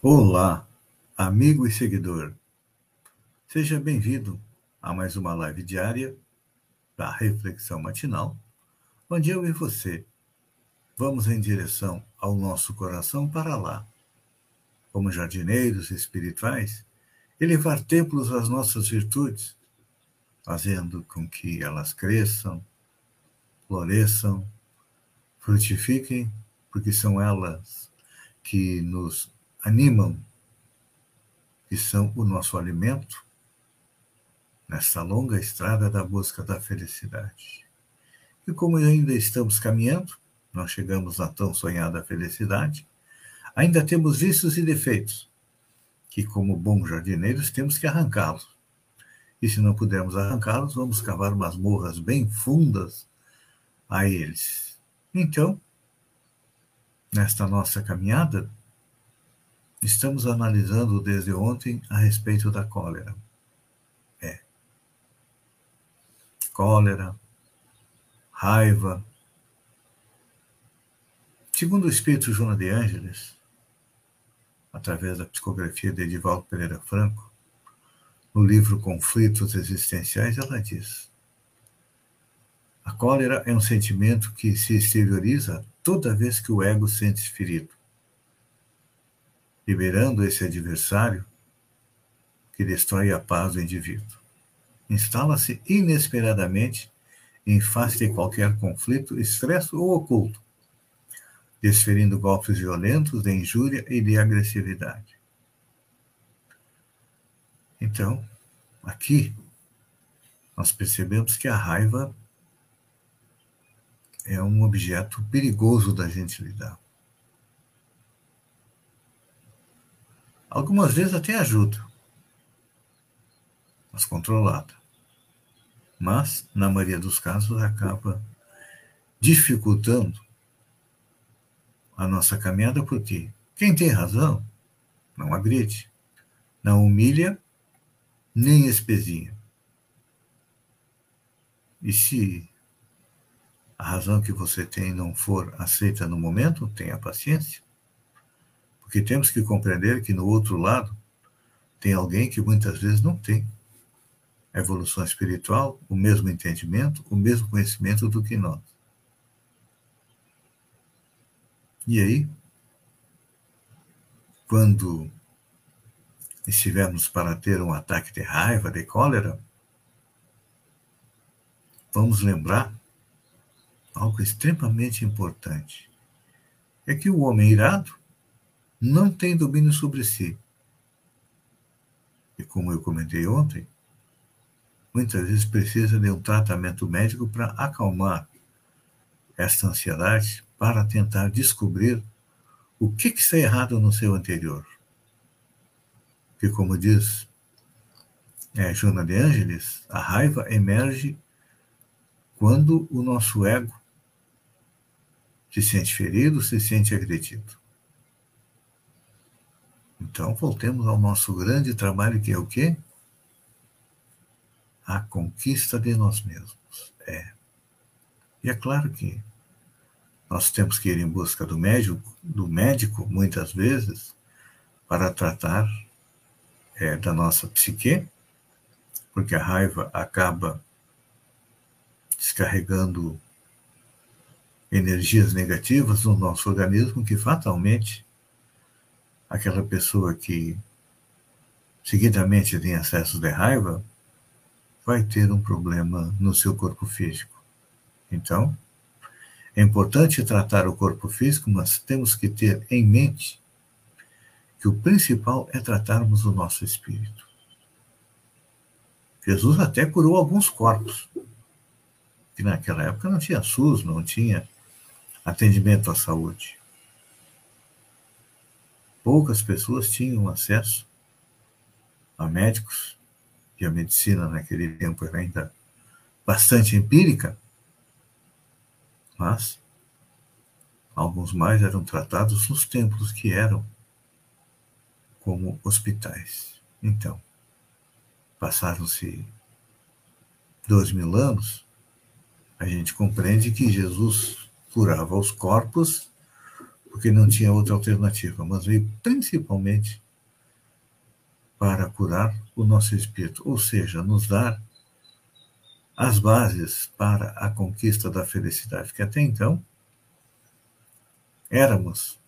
Olá, amigo e seguidor. Seja bem-vindo a mais uma live diária da Reflexão Matinal, onde eu e você vamos em direção ao nosso coração para lá, como jardineiros espirituais, elevar templos às nossas virtudes, fazendo com que elas cresçam, floresçam, frutifiquem, porque são elas que nos animam, que são o nosso alimento, nesta longa estrada da busca da felicidade. E como ainda estamos caminhando, nós chegamos à tão sonhada felicidade, ainda temos vícios e defeitos, que, como bons jardineiros, temos que arrancá-los. E se não pudermos arrancá-los, vamos cavar masmorras bem fundas a eles. Então, nesta nossa caminhada, Estamos analisando desde ontem a respeito da cólera. É. Cólera, raiva. Segundo o espírito Joana de Ângeles, através da psicografia de Edivaldo Pereira Franco, no livro Conflitos Existenciais, ela diz: A cólera é um sentimento que se exterioriza toda vez que o ego sente-se ferido liberando esse adversário que destrói a paz do indivíduo. Instala-se inesperadamente em face de qualquer conflito, estresse ou oculto, desferindo golpes violentos de injúria e de agressividade. Então, aqui, nós percebemos que a raiva é um objeto perigoso da gente lidar. Algumas vezes até ajuda, mas controlada. Mas, na maioria dos casos, acaba dificultando a nossa caminhada, porque quem tem razão não agride, não humilha, nem espezinha. E se a razão que você tem não for aceita no momento, tenha paciência. Porque temos que compreender que no outro lado tem alguém que muitas vezes não tem a evolução espiritual, o mesmo entendimento, o mesmo conhecimento do que nós. E aí, quando estivermos para ter um ataque de raiva, de cólera, vamos lembrar algo extremamente importante. É que o homem irado não tem domínio sobre si. E como eu comentei ontem, muitas vezes precisa de um tratamento médico para acalmar esta ansiedade, para tentar descobrir o que, que está errado no seu anterior. Porque, como diz é, Joana de Ângeles, a raiva emerge quando o nosso ego se sente ferido, se sente agredido. Então, voltemos ao nosso grande trabalho, que é o quê? A conquista de nós mesmos. É. E é claro que nós temos que ir em busca do médico, do médico muitas vezes, para tratar é, da nossa psique, porque a raiva acaba descarregando energias negativas no nosso organismo que fatalmente aquela pessoa que seguidamente tem acesso de raiva vai ter um problema no seu corpo físico. Então, é importante tratar o corpo físico, mas temos que ter em mente que o principal é tratarmos o nosso espírito. Jesus até curou alguns corpos, que naquela época não tinha SUS, não tinha atendimento à saúde. Poucas pessoas tinham acesso a médicos, e a medicina naquele tempo era ainda bastante empírica, mas alguns mais eram tratados nos templos que eram como hospitais. Então, passaram-se dois mil anos, a gente compreende que Jesus curava os corpos porque não tinha outra alternativa, mas veio principalmente para curar o nosso espírito, ou seja, nos dar as bases para a conquista da felicidade, que até então éramos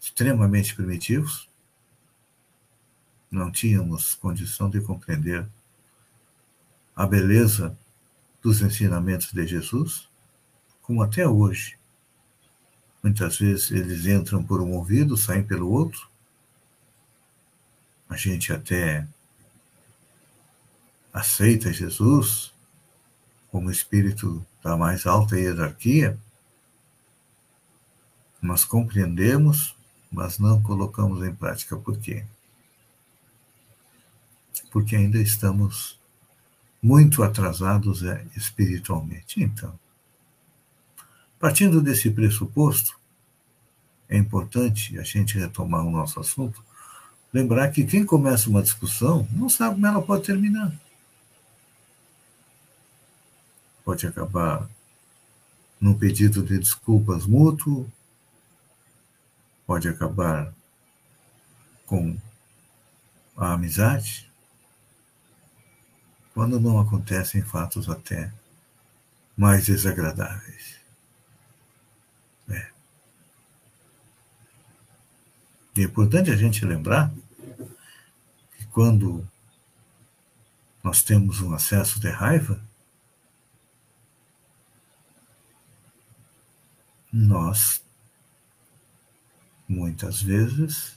extremamente primitivos, não tínhamos condição de compreender a beleza dos ensinamentos de Jesus, como até hoje. Muitas vezes eles entram por um ouvido, saem pelo outro. A gente até aceita Jesus como espírito da mais alta hierarquia, nós compreendemos, mas não colocamos em prática. Por quê? Porque ainda estamos muito atrasados é, espiritualmente. Então, partindo desse pressuposto, é importante a gente retomar o nosso assunto, lembrar que quem começa uma discussão não sabe como ela pode terminar. Pode acabar num pedido de desculpas mútuo, pode acabar com a amizade, quando não acontecem fatos até mais desagradáveis. É. E é importante a gente lembrar que quando nós temos um acesso de raiva, nós muitas vezes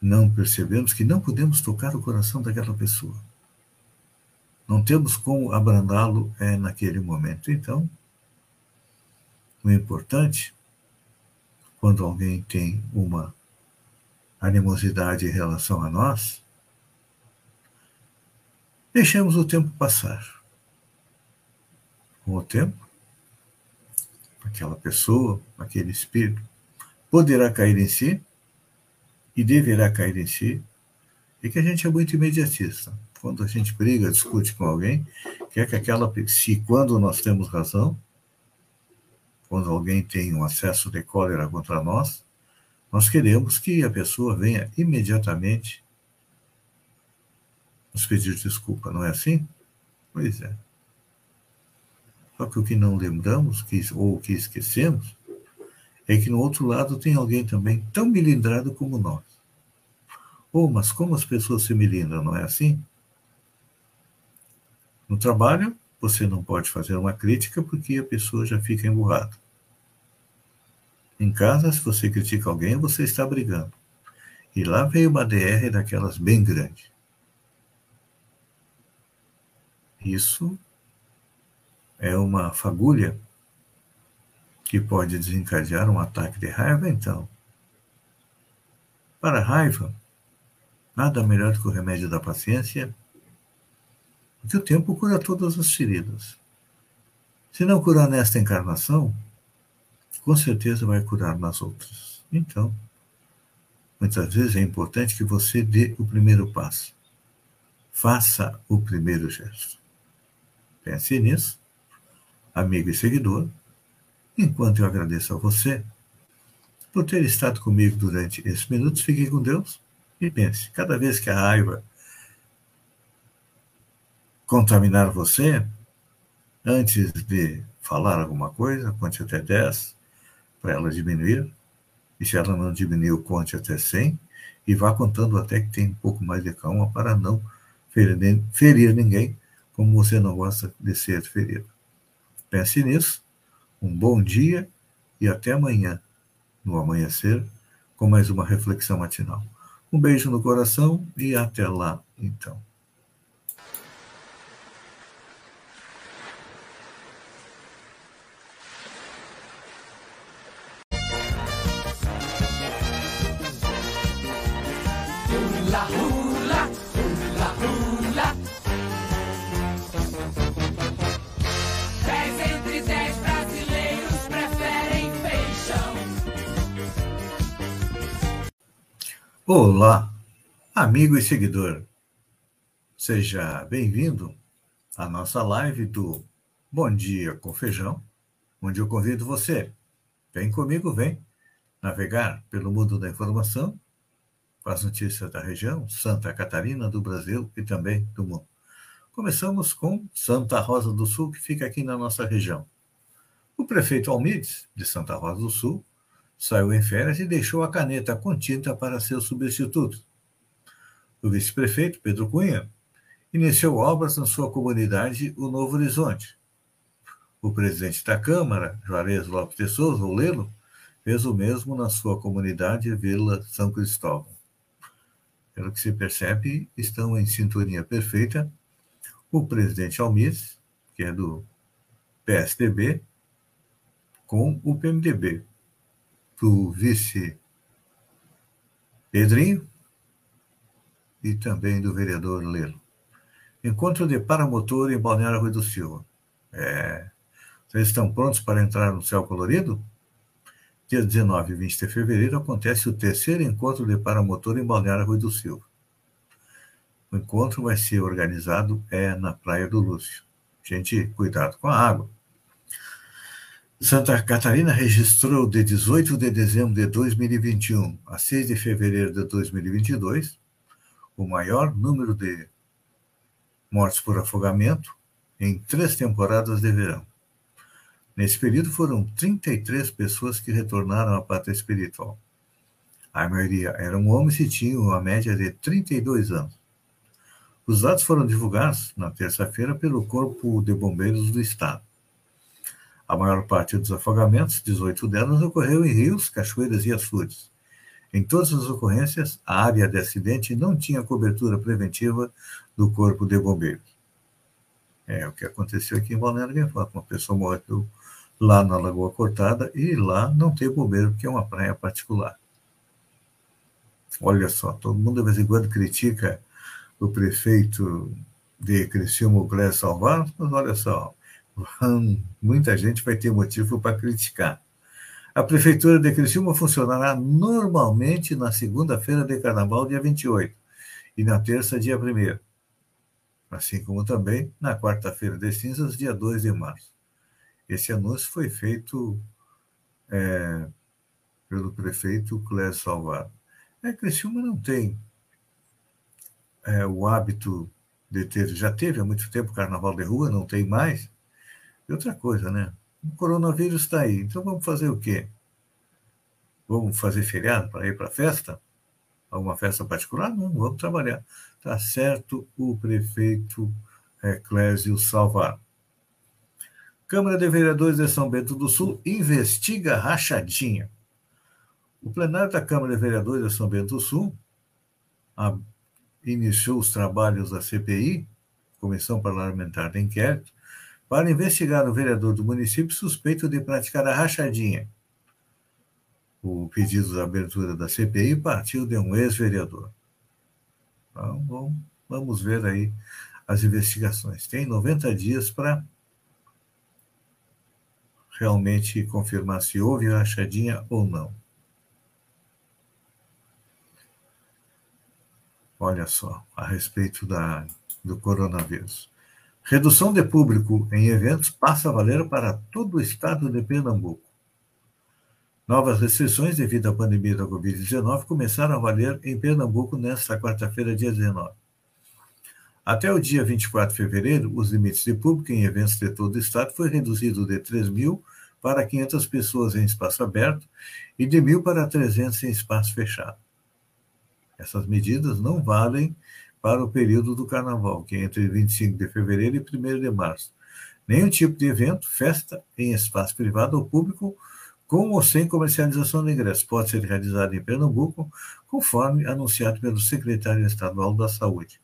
não percebemos que não podemos tocar o coração daquela pessoa. Não temos como abrandá-lo é, naquele momento. Então, o importante, quando alguém tem uma animosidade em relação a nós, deixemos o tempo passar. Com o tempo, aquela pessoa, aquele espírito, poderá cair em si e deverá cair em si, e que a gente é muito imediatista. Quando a gente briga, discute com alguém, quer que aquela, se quando nós temos razão, quando alguém tem um acesso de cólera contra nós, nós queremos que a pessoa venha imediatamente nos pedir desculpa, não é assim? Pois é. Só que o que não lembramos, ou o que esquecemos, é que no outro lado tem alguém também tão milindrado como nós. Oh, mas como as pessoas se milindram, não é assim? No trabalho, você não pode fazer uma crítica porque a pessoa já fica emburrada. Em casa, se você critica alguém, você está brigando. E lá veio uma DR daquelas bem grande. Isso é uma fagulha que pode desencadear um ataque de raiva, então. Para a raiva, nada melhor que o remédio da paciência, porque o tempo cura todas as feridas. Se não curar nesta encarnação, com certeza vai curar nas outras. Então, muitas vezes é importante que você dê o primeiro passo. Faça o primeiro gesto. Pense nisso, amigo e seguidor, Enquanto eu agradeço a você por ter estado comigo durante esses minutos, fique com Deus e pense: cada vez que a raiva contaminar você, antes de falar alguma coisa, conte até 10 para ela diminuir. E se ela não diminuiu, conte até 100 e vá contando até que tem um pouco mais de calma para não ferir, ferir ninguém, como você não gosta de ser ferido. Pense nisso um bom dia e até amanhã, no amanhecer, com mais uma reflexão matinal. Um beijo no coração e até lá, então. Olá, amigo e seguidor. Seja bem-vindo à nossa live do Bom Dia com Feijão, onde eu convido você, vem comigo, vem navegar pelo mundo da informação com as notícias da região, Santa Catarina, do Brasil e também do mundo. Começamos com Santa Rosa do Sul, que fica aqui na nossa região. O prefeito Almides, de Santa Rosa do Sul, saiu em férias e deixou a caneta com tinta para seu substituto. O vice-prefeito, Pedro Cunha, iniciou obras na sua comunidade, o Novo Horizonte. O presidente da Câmara, Juarez Lopes de Souza, o Lelo, fez o mesmo na sua comunidade, Vila São Cristóvão. Pelo que se percebe, estão em sintonia perfeita o presidente Almis, que é do PSDB, com o PMDB, do vice Pedrinho e também do vereador Lelo. Encontro de paramotor em Balneário Rui do Silva. É, vocês estão prontos para entrar no céu colorido? Dia 19 e 20 de fevereiro acontece o terceiro encontro de paramotor em Balneário Rui do Silva. O encontro vai ser organizado é na Praia do Lúcio. Gente, cuidado com a água. Santa Catarina registrou de 18 de dezembro de 2021 a 6 de fevereiro de 2022 o maior número de mortes por afogamento em três temporadas de verão. Nesse período foram 33 pessoas que retornaram à pátria espiritual. A maioria eram homens e tinham a média de 32 anos. Os dados foram divulgados na terça-feira pelo Corpo de Bombeiros do Estado. A maior parte dos afogamentos, 18 delas, ocorreu em rios, cachoeiras e açudes. Em todas as ocorrências, a área de acidente não tinha cobertura preventiva do Corpo de Bombeiros. É o que aconteceu aqui em Balneário Gaivota. Uma pessoa morreu lá na Lagoa Cortada e lá não tem bombeiro, porque é uma praia particular. Olha só, todo mundo de vez em quando critica o prefeito de Criciúma, o Salvar, mas olha só, muita gente vai ter motivo para criticar. A Prefeitura de Criciúma funcionará normalmente na segunda-feira de carnaval, dia 28, e na terça, dia 1 assim como também na quarta-feira de cinzas, dia 2 de março. Esse anúncio foi feito é, pelo prefeito Clécio Salvado. É, Criciúma não tem é, o hábito de ter, já teve há muito tempo carnaval de rua, não tem mais, e outra coisa, né? O coronavírus está aí, então vamos fazer o quê? Vamos fazer feriado para ir para festa? Alguma festa particular? Não, vamos trabalhar. Está certo o prefeito Clésio Salvar. Câmara de Vereadores de São Bento do Sul investiga rachadinha. O plenário da Câmara de Vereadores de São Bento do Sul a, iniciou os trabalhos da CPI, Comissão Parlamentar de Inquérito, para investigar o vereador do município suspeito de praticar a rachadinha. O pedido de abertura da CPI partiu de um ex-vereador. Então, vamos ver aí as investigações. Tem 90 dias para realmente confirmar se houve rachadinha ou não. Olha só, a respeito da, do coronavírus. Redução de público em eventos passa a valer para todo o estado de Pernambuco. Novas restrições devido à pandemia da Covid-19 começaram a valer em Pernambuco nesta quarta-feira, dia 19. Até o dia 24 de fevereiro, os limites de público em eventos de todo o estado foi reduzido de 3 mil para 500 pessoas em espaço aberto e de mil para 300 em espaço fechado. Essas medidas não valem para o período do carnaval, que é entre 25 de fevereiro e 1 de março. Nenhum tipo de evento, festa em espaço privado ou público, com ou sem comercialização de ingressos, pode ser realizado em Pernambuco, conforme anunciado pelo secretário estadual da Saúde.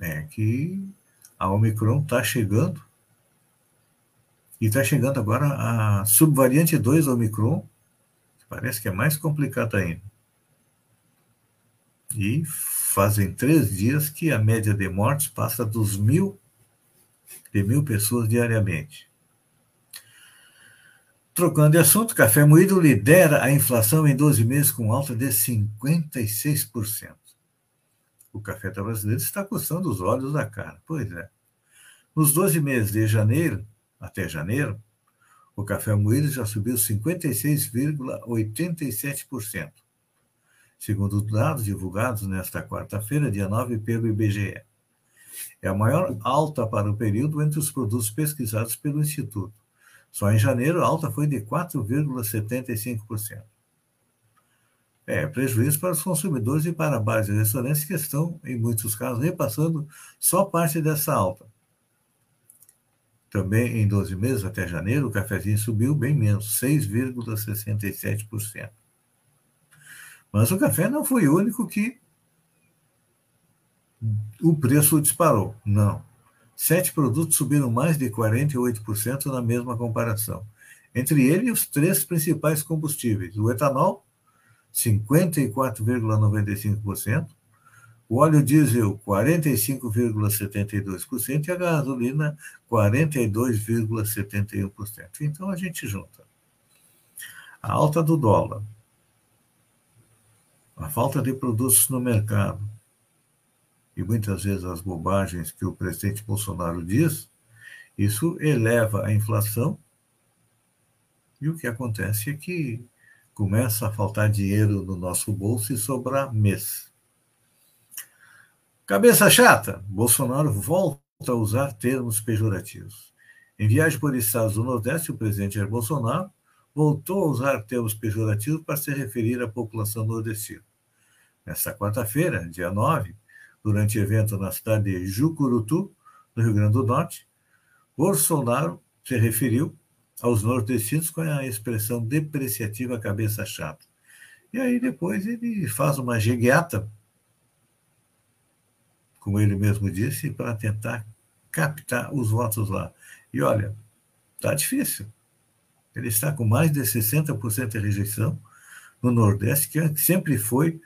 É que a Omicron está chegando, e está chegando agora a subvariante 2 Omicron, parece que é mais complicada ainda. E fazem três dias que a média de mortes passa dos mil, de mil pessoas diariamente. Trocando de assunto, café moído lidera a inflação em 12 meses com alta de 56%. O café brasileiro está custando os olhos da cara. Pois é. Nos 12 meses de janeiro até janeiro, o café moído já subiu 56,87%, segundo dados divulgados nesta quarta-feira, dia 9, pelo IBGE. É a maior alta para o período entre os produtos pesquisados pelo Instituto. Só em janeiro a alta foi de 4,75%. É, prejuízo para os consumidores e para bares e restaurantes que estão, em muitos casos, repassando só parte dessa alta. Também em 12 meses, até janeiro, o cafezinho subiu bem menos, 6,67%. Mas o café não foi o único que o preço disparou. Não. Sete produtos subiram mais de 48% na mesma comparação. Entre eles, os três principais combustíveis: o etanol, 54,95%, o óleo diesel, 45,72% e a gasolina, 42,71%. Então a gente junta a alta do dólar, a falta de produtos no mercado, e muitas vezes as bobagens que o presidente Bolsonaro diz, isso eleva a inflação e o que acontece é que começa a faltar dinheiro no nosso bolso e sobrar mês. Cabeça chata, Bolsonaro volta a usar termos pejorativos. Em viagem por estados do Nordeste, o presidente Jair Bolsonaro voltou a usar termos pejorativos para se referir à população nordestina. Nesta quarta-feira, dia 9, durante evento na cidade de Jucurutu, no Rio Grande do Norte, Bolsonaro se referiu aos nordestinos com a expressão depreciativa cabeça chata. E aí depois ele faz uma jegueata, como ele mesmo disse, para tentar captar os votos lá. E olha, está difícil. Ele está com mais de 60% de rejeição no Nordeste, que sempre foi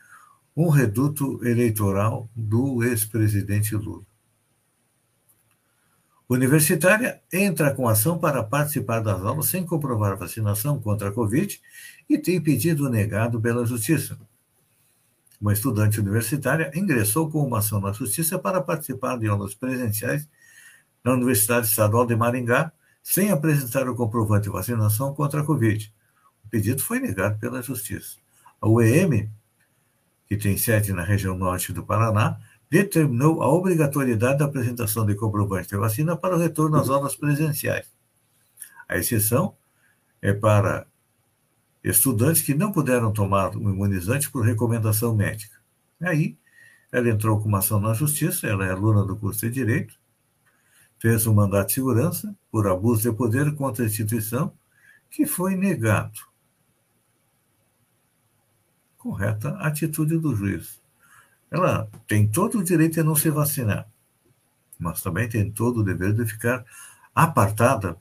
um reduto eleitoral do ex-presidente Lula. Universitária entra com ação para participar das aulas sem comprovar vacinação contra a Covid e tem pedido negado pela Justiça. Uma estudante universitária ingressou com uma ação na Justiça para participar de aulas presenciais na Universidade Estadual de Maringá sem apresentar o comprovante de vacinação contra a Covid. O pedido foi negado pela Justiça. A UEM que tem sede na região norte do Paraná, determinou a obrigatoriedade da apresentação de comprovante de vacina para o retorno às aulas presenciais. A exceção é para estudantes que não puderam tomar o imunizante por recomendação médica. Aí, ela entrou com uma ação na justiça, ela é aluna do curso de Direito, fez um mandato de segurança por abuso de poder contra a instituição, que foi negado correta atitude do juiz. Ela tem todo o direito de não se vacinar, mas também tem todo o dever de ficar apartada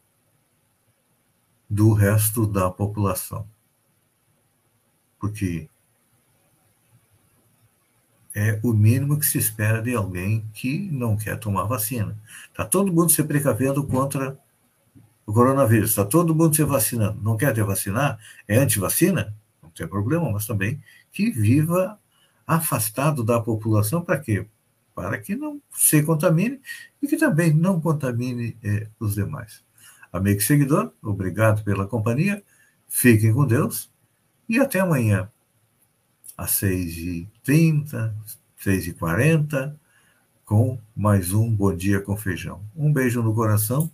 do resto da população. Porque é o mínimo que se espera de alguém que não quer tomar vacina. Está todo mundo se precavendo contra o coronavírus, está todo mundo se vacinando. Não quer ter vacinar? É anti-vacina? Tem problema, mas também que viva afastado da população para quê? Para que não se contamine e que também não contamine eh, os demais. Amigo seguidor, obrigado pela companhia, fiquem com Deus e até amanhã, às 6h30, 6h40, com mais um Bom Dia com Feijão. Um beijo no coração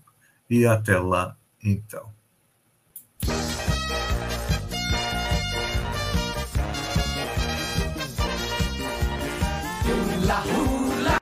e até lá, então.